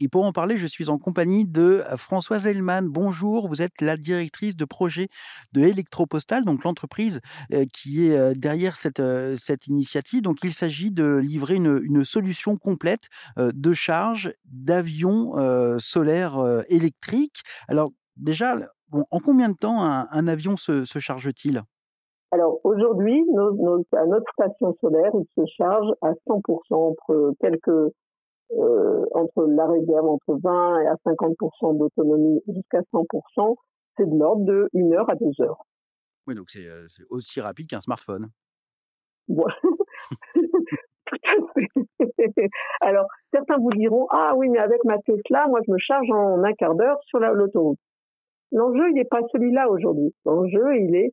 Et pour en parler, je suis en compagnie de Françoise Hellman. Bonjour, vous êtes la directrice de projet de Electropostal, donc l'entreprise euh, qui est euh, derrière cette, euh, cette initiative. Donc il s'agit de livrer une, une solution complète de charge d'avions solaires électriques. Alors déjà, en combien de temps un, avion se, charge-t-il? Alors aujourd'hui, à notre station solaire, il se charge à 100% entre quelques euh, entre la réserve entre 20 et à 50% d'autonomie jusqu'à 100%, c'est de l'ordre de 1 heure à 2 heures. Oui, donc c'est euh, aussi rapide qu'un smartphone. Ouais. Alors, certains vous diront, ah oui, mais avec ma Tesla, moi, je me charge en un quart d'heure sur l'autoroute. L'enjeu, il n'est pas celui-là aujourd'hui. L'enjeu, il est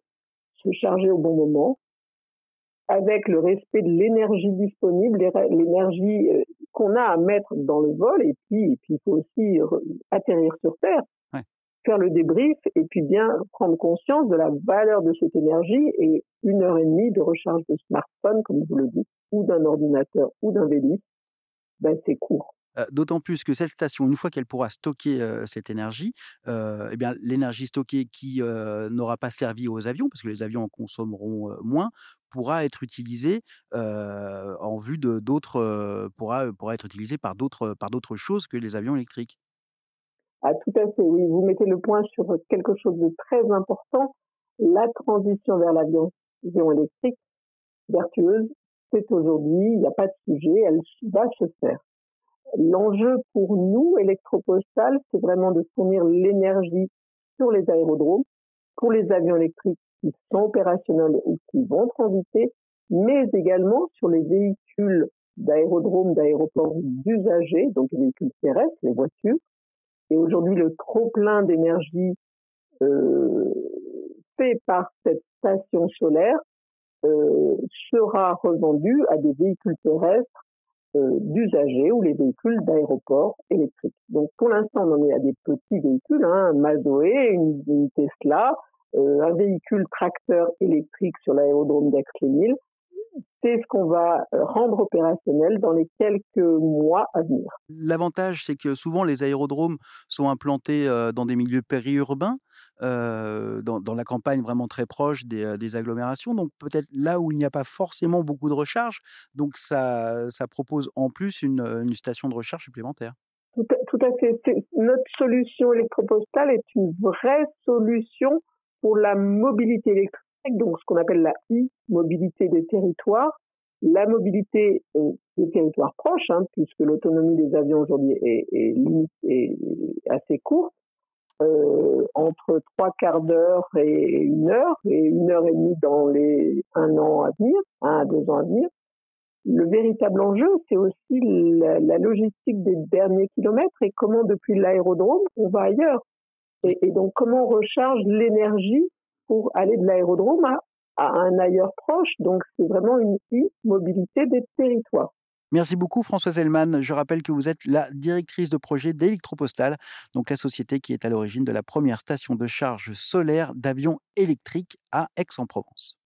se charger au bon moment, avec le respect de l'énergie disponible, l'énergie euh, qu'on a à mettre dans le vol, et puis, puis il faut aussi atterrir sur Terre, faire le débrief, et puis bien prendre conscience de la valeur de cette énergie, et une heure et demie de recharge de smartphone, comme vous le dites, ou d'un ordinateur, ou d'un vélo, ben c'est court. D'autant plus que cette station, une fois qu'elle pourra stocker cette énergie, eh bien l'énergie stockée qui n'aura pas servi aux avions, parce que les avions en consommeront moins, pourra être utilisée en vue de d'autres, pourra, pourra être utilisée par d'autres par d'autres choses que les avions électriques. Ah, tout à fait, oui. Vous mettez le point sur quelque chose de très important. La transition vers l'avion électrique vertueuse, c'est aujourd'hui, il n'y a pas de sujet, elle va se faire. L'enjeu pour nous, Électropostal, c'est vraiment de fournir l'énergie sur les aérodromes, pour les avions électriques qui sont opérationnels ou qui vont transiter, mais également sur les véhicules d'aérodromes, d'aéroports d'usagers, donc les véhicules terrestres, les voitures. Et aujourd'hui, le trop-plein d'énergie euh, fait par cette station solaire euh, sera revendu à des véhicules terrestres euh, d'usagers ou les véhicules d'aéroport électriques. Donc pour l'instant, on en est à des petits véhicules, hein, un Mazoé, une, Tesla, euh, un véhicule tracteur électrique sur l'aérodrome d'Aix-les-Milles. C'est ce qu'on va euh, rendre opérationnel dans les quelques mois à venir. L'avantage, c'est que souvent les aérodromes sont implantés dans des milieux périurbains. Euh, dans, dans, la campagne vraiment très proche des, euh, des agglomérations, donc peut-être là où il n'y a pas forcément beaucoup de recharge, donc ça, ça propose en plus une, une station de recharge supplémentaire. Tout à, tout à fait. Notre solution électropostale est une vraie solution pour la mobilité électrique, donc ce qu'on appelle la e-mobilité des territoires, la mobilité euh, des territoires proches, hein, puisque l'autonomie des avions aujourd'hui est, est, est, assez courte, euh, entre trois quarts d'heure et une heure, et une heure et demie dans les un an à venir, un à deux ans à venir. Le véritable enjeu, c'est aussi la, logistique des derniers kilomètres et comment depuis l'aérodrome on va ailleurs. Et, et, donc comment on recharge l'énergie pour aller de l'aérodrome à, un ailleurs proche. Donc c'est vraiment une mobilité des territoires. Merci beaucoup Françoise Hellman. Je rappelle que vous êtes la directrice de projet d'Electropostal, donc la société qui est à l'origine de la première station de charge solaire d'avions électriques à Aix-en-Provence.